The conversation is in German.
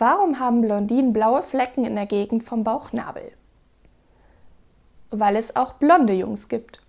Warum haben Blondinen blaue Flecken in der Gegend vom Bauchnabel? Weil es auch blonde Jungs gibt.